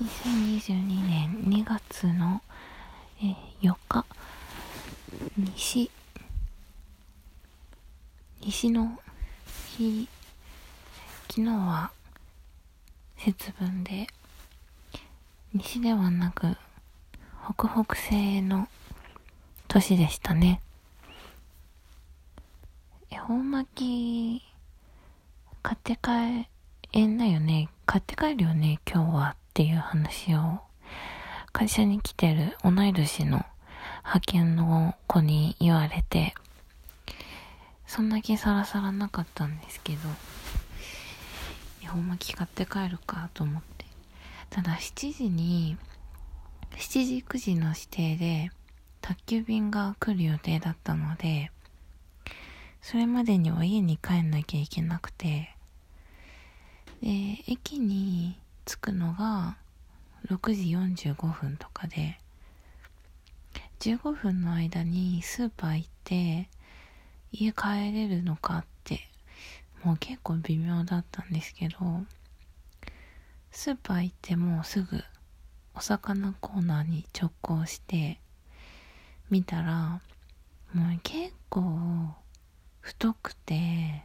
2022年2月の、えー4日、西、西の日、昨日は節分で、西ではなく、北北西の年でしたね。恵方巻き、買って帰えんだよね。買って帰るよね、今日はっていう話を、会社に来てる同い年の派遣の子に言われて、そんな気さらさらなかったんですけど、恵方巻き買って帰るかと思って。ただ7時に、7時9時の指定で宅急便が来る予定だったので、それまでには家に帰んなきゃいけなくて、で、駅に着くのが6時45分とかで、15分の間にスーパー行って家帰れるのかってもう結構微妙だったんですけどスーパー行ってもうすぐお魚コーナーに直行して見たらもう結構太くて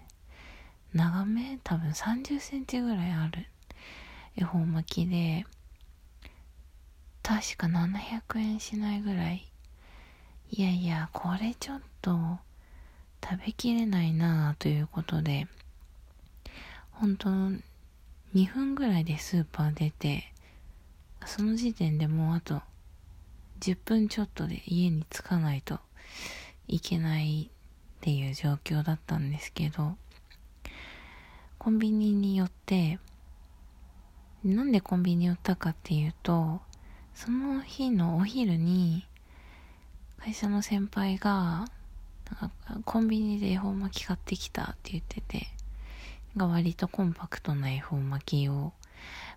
長め？多分30センチぐらいある。恵方巻きで。確か700円しないぐらい。いやいやこれちょっと食べきれないなあということで。本当2分ぐらいでスーパー出て。その時点でもうあと10分ちょっとで家に着かないといけないっていう状況だったんですけど。コンビニに寄ってなんでコンビニに寄ったかっていうとその日のお昼に会社の先輩がなんかコンビニで恵方巻き買ってきたって言っててが割とコンパクトな恵方巻きを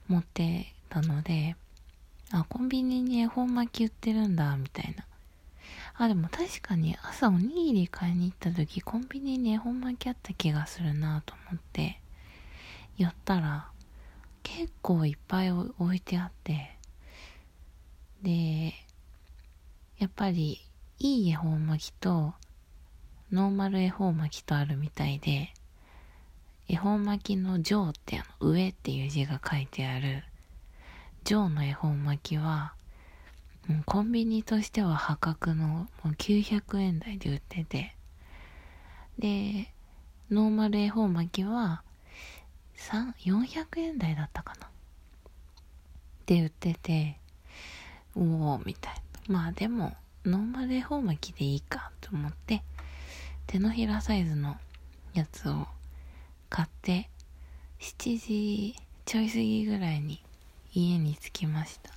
持ってたのであコンビニに恵方巻き売ってるんだみたいな。あでも確かに朝おにぎり買いに行った時コンビニに恵方巻きあった気がするなと思って。寄ったら結構いっぱい置いてあってでやっぱりいい恵方巻きとノーマル恵方巻きとあるみたいで恵方巻きの上ってあの上っていう字が書いてある上の恵方巻きはコンビニとしては破格のもう900円台で売っててでノーマル恵方巻きは400円台だったかな。って売ってておおみたいな。まあでもノーマル恵方巻きでいいかと思って手のひらサイズのやつを買って7時ちょい過ぎぐらいに家に着きました。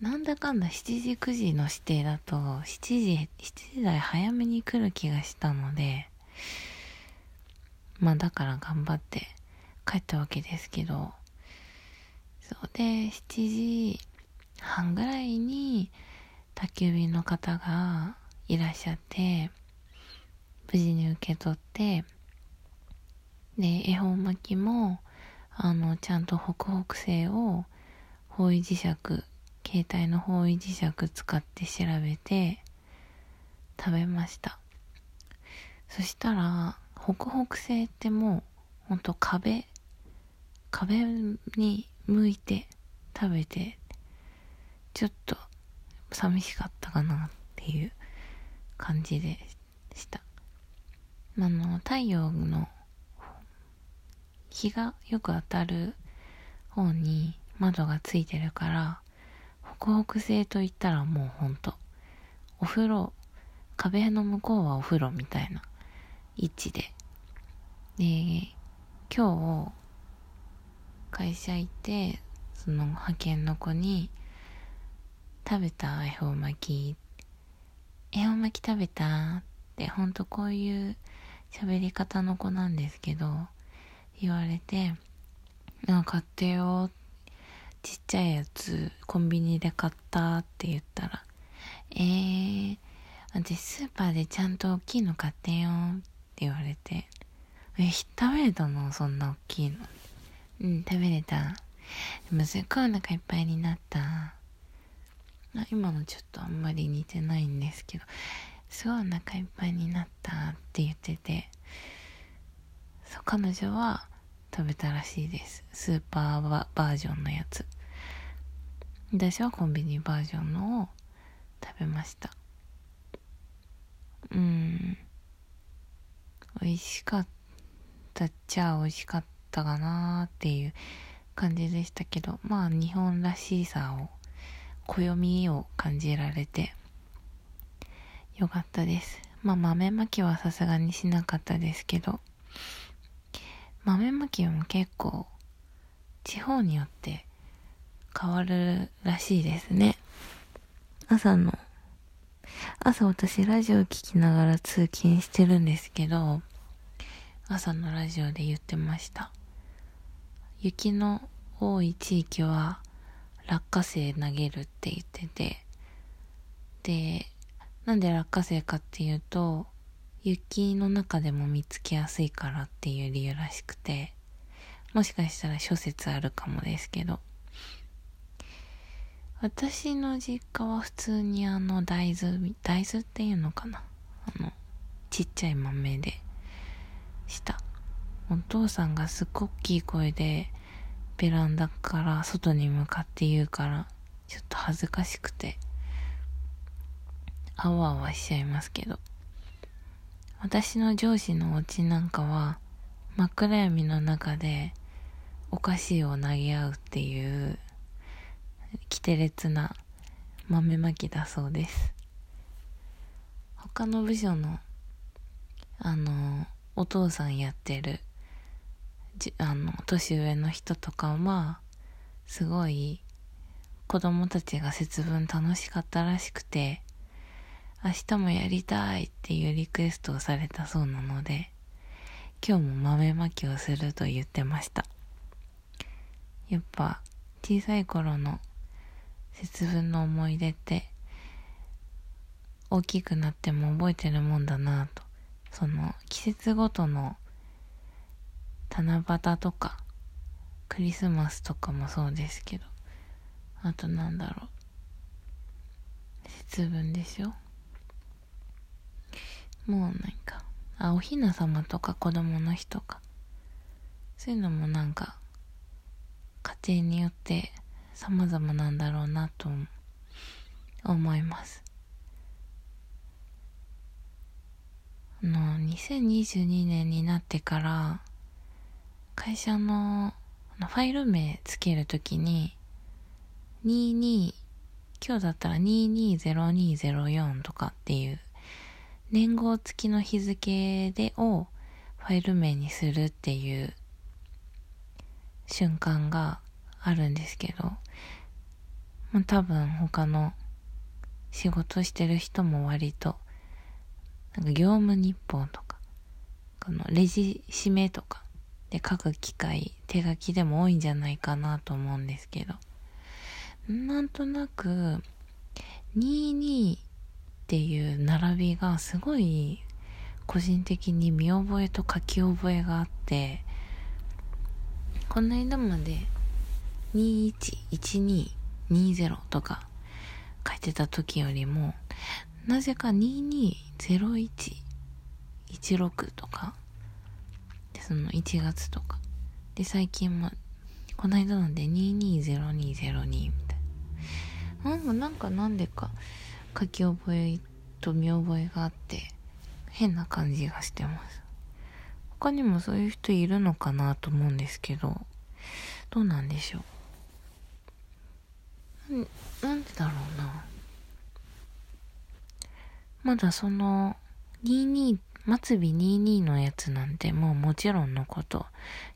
なんだかんだ7時9時の指定だと7時7時台早めに来る気がしたのでまあだから頑張って帰ったわけですけど。そうで7時半ぐらいに宅急便の方がいらっしゃって無事に受け取ってで恵方巻きもあのちゃんと北北西を方位磁石携帯の方位磁石使って調べて食べました。そしたら北北西ってもうほんと壁壁に向いて食べてちょっと寂しかったかなっていう感じでした。あの太陽の日がよく当たる方に窓がついてるから北北西といったらもうほんとお風呂壁の向こうはお風呂みたいな位置で。で今日会社行ってその派遣の子に食べた恵方巻き恵方巻き食べた？ってほんとこういう喋り方の子なんですけど言われて「なんか買ってよ」ちっちゃいやつコンビニで買った？って言ったら「えー、私スーパーでちゃんと大きいの買ってよ」って言われて「え食べれたの？そんな大きいの」うん食べれたでもすっごいお腹いっぱいになった。今のちょっとあんまり似てないんですけど、すごいお腹いっぱいになったって言ってて、そう、彼女は食べたらしいです。スーパーバージョンのやつ。私はコンビニバージョンのを食べました。うん。美味しかったっちゃ美味しかったたかなっていう感じでしたけど、まあ日本らしさを、暦を感じられてよかったです。まあ豆まきはさすがにしなかったですけど、豆まきも結構地方によって変わるらしいですね。朝の、朝私ラジオ聞きながら通勤してるんですけど、朝のラジオで言ってました。雪の多い地域は落花生投げるって言ってて、で、なんで落花生かっていうと、雪の中でも見つけやすいからっていう理由らしくて、もしかしたら諸説あるかもですけど、私の実家は普通にあの大豆、大豆っていうのかな。あの、ちっちゃい豆でした。お父さんがすっごく大きい声でベランダから外に向かって言うからちょっと恥ずかしくてあわあわしちゃいますけど私の上司のお家なんかは真っ暗闇の中でお菓子を投げ合うっていうキテレツな豆まきだそうです。他の部署の、あの、お父さんやってる、あの、年上の人とかは、すごい、子供たちが節分楽しかったらしくて、明日もやりたいっていうリクエストをされたそうなので、今日も豆まきをすると言ってました。やっぱ、小さい頃の節分の思い出って大きくなっても覚えてるもんだなとその季節ごとの七夕とかクリスマスとかもそうですけどあとなんだろう節分でしょもうなんかあおひな様とか子供の日とかそういうのもなんか家庭によって様々なんだろうなと思います。あの、2022年になってから、会社のファイル名つけるときに、22、今日だったら220204とかっていう、年号付きの日付でをファイル名にするっていう瞬間があるんですけど、まあ、多分他の仕事してる人も割と、なんか業務日報とか、このレジ締めとかで書く機会、手書きでも多いんじゃないかなと思うんですけど、なんとなく、22っていう並びがすごい個人的に見覚えと書き覚えがあって、この間まで211220とか書いてた時よりも、なぜか220116とか、その1月とか。で、最近も、この間なんで220202みたいな。なんか、なんかなんでか書き覚えと見覚えがあって、変な感じがしてます。他にもそういう人いるのかなと思うんですけど、どうなんでしょう。なんでだろうな。まだその、22、末尾22のやつなんてもうもちろんのこと、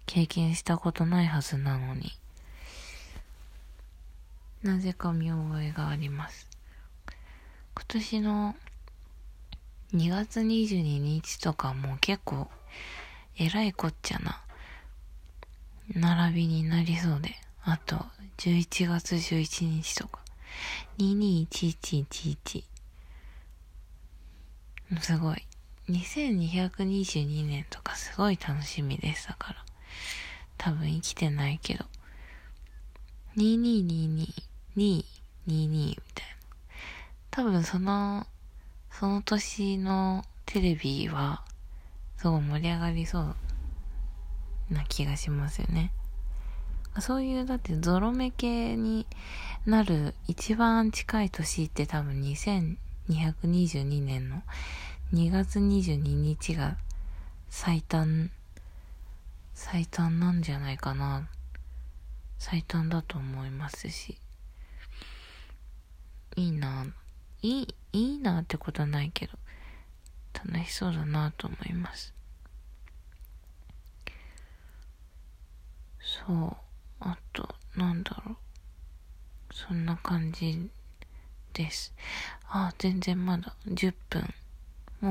経験したことないはずなのに。なぜか見覚えがあります。今年の2月22日とかも結構、えらいこっちゃな、並びになりそうで。あと、11月11日とか、221111。すごい。2222年とかすごい楽しみです。だから。多分生きてないけど。2222、222みたいな。多分その、その年のテレビは、すごい盛り上がりそうな気がしますよね。そういう、だってゾロ目系になる一番近い年って多分2222年の2月22日が最短、最短なんじゃないかな。最短だと思いますし。いいな。いい、いいなってことはないけど、楽しそうだなと思います。そう。あと、なんだろう。そんな感じです。あ、全然まだ10分。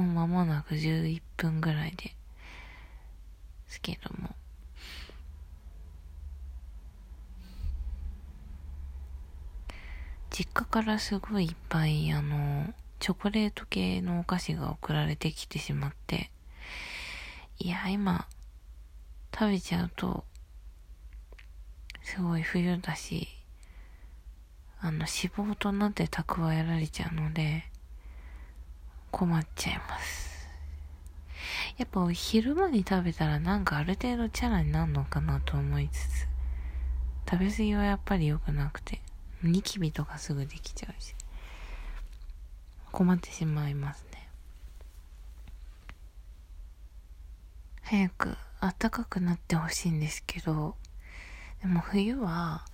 もう間もなく11分ぐらいで。すけども。実家からすごいいっぱい、あの、チョコレート系のお菓子が送られてきてしまって、いや、今、食べちゃうと、すごい冬だし、あの、脂肪となって蓄えられちゃうので、困っちゃいます。やっぱ昼間に食べたらなんかある程度チャラになるのかなと思いつつ、食べ過ぎはやっぱり良くなくて、ニキビとかすぐできちゃうし、困ってしまいますね。早く暖かくなってほしいんですけど、でも冬は、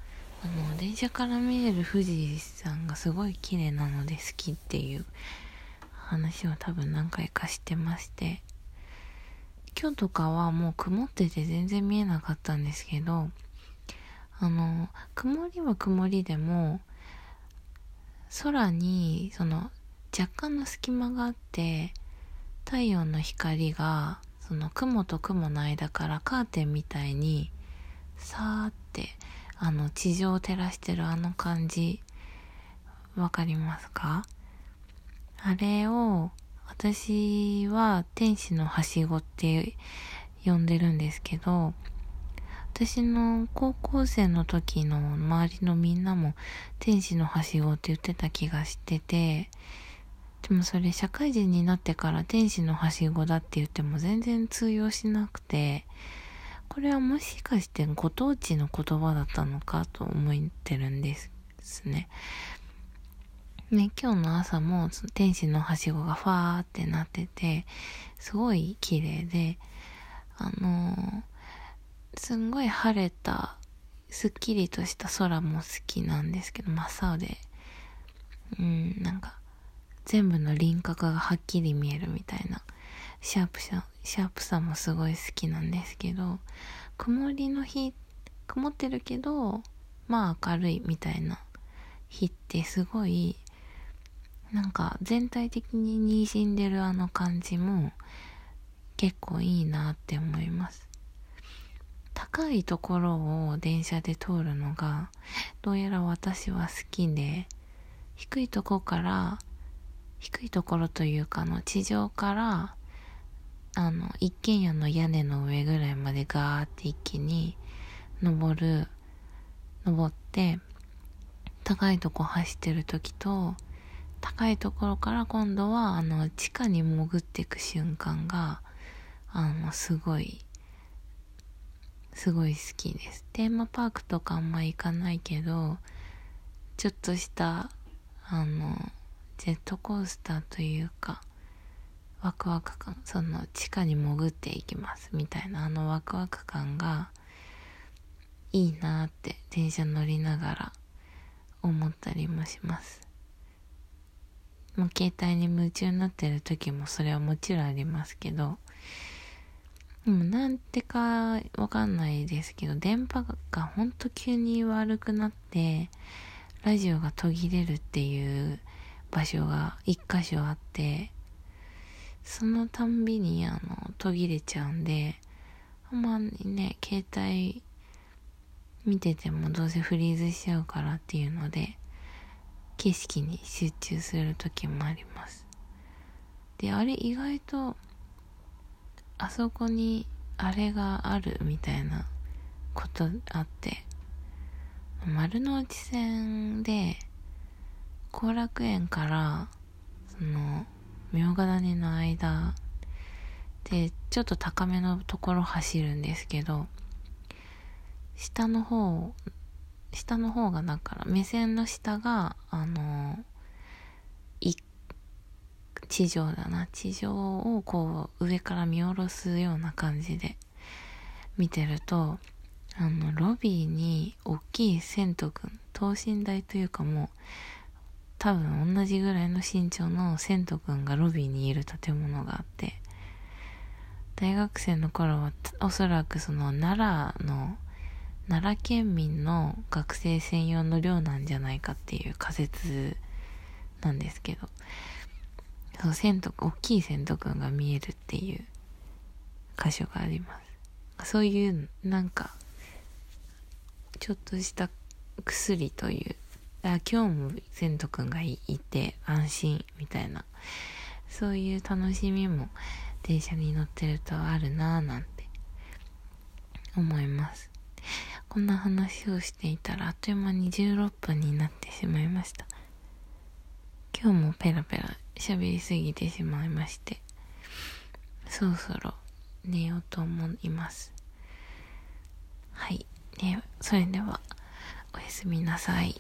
あの、電車から見える富士山がすごい綺麗なので好きっていう話を多分何回かしてまして、今日とかはもう曇ってて全然見えなかったんですけど、あの、曇りは曇りでも、空に、その、若干の隙間があって、太陽の光が、その雲と雲の間からカーテンみたいにさーって、あの、地上を照らしてるあの感じ、わかりますか？あれを、私は天使のはしごって呼んでるんですけど、私の高校生の時の周りのみんなも天使のはしごって言ってた気がしてて、でもそれ社会人になってから天使のはしごだって言っても全然通用しなくて、これはもしかしてご当地の言葉だったのかと思ってるんですね。ね、今日の朝も天使のはしごがファーってなってて、すごい綺麗で、あのー、すんごい晴れた、すっきりとした空も好きなんですけど、真っ青で、うん、なんか、全部の輪郭がはっきり見えるみたいなシャープさ、シャープさもすごい好きなんですけど、曇りの日、曇ってるけど、まあ明るいみたいな日ってすごい、なんか全体的に滲んでるあの感じも結構いいなって思います。高いところを電車で通るのがどうやら私は好きで低いとこから低いところというかの地上からあの、一軒家の屋根の上ぐらいまでガーって一気に登る、登って、高いとこ走ってる時と、高いところから今度は、あの、地下に潜っていく瞬間が、あの、すごい、すごい好きです。テーマパークとかあんま行かないけど、ちょっとした、あの、ジェットコースターというか、ワクワク感、その地下に潜っていきますみたいなあのワクワク感がいいなって電車乗りながら思ったりもします。もう携帯に夢中になってる時もそれはもちろんありますけど、でもなんてかわかんないですけど、電波がほんと急に悪くなって、ラジオが途切れるっていう場所が一箇所あって、そのたんびにあの途切れちゃうんであんまりね携帯見ててもどうせフリーズしちゃうからっていうので景色に集中する時もあります。であれ意外とあそこにあれがあるみたいなことあって丸の内線で、後楽園から、その、明ヶ谷の間で、ちょっと高めのところ走るんですけど、下の方、下の方がだから目線の下が、あの、い、地上だな。地上をこう上から見下ろすような感じで見てると、あの、ロビーに大きい銭湯くん、等身大というかもう、多分同じぐらいの身長の銭湯くんがロビーにいる建物があって、大学生の頃はおそらくその奈良の奈良県民の学生専用の寮なんじゃないかっていう仮説なんですけど、そう、銭湯、大きい銭湯くんが見えるっていう箇所があります。そういう、なんか、ちょっとした薬という、あ今日も銭湯くんがいて安心みたいな、そういう楽しみも電車に乗ってるとあるなぁなんて思います。こんな話をしていたらあっという間に16分になってしまいました。今日もペラペラ喋りすぎてしまいまして、そろそろ寝ようと思います。はい。ね、それでは、おやすみなさい。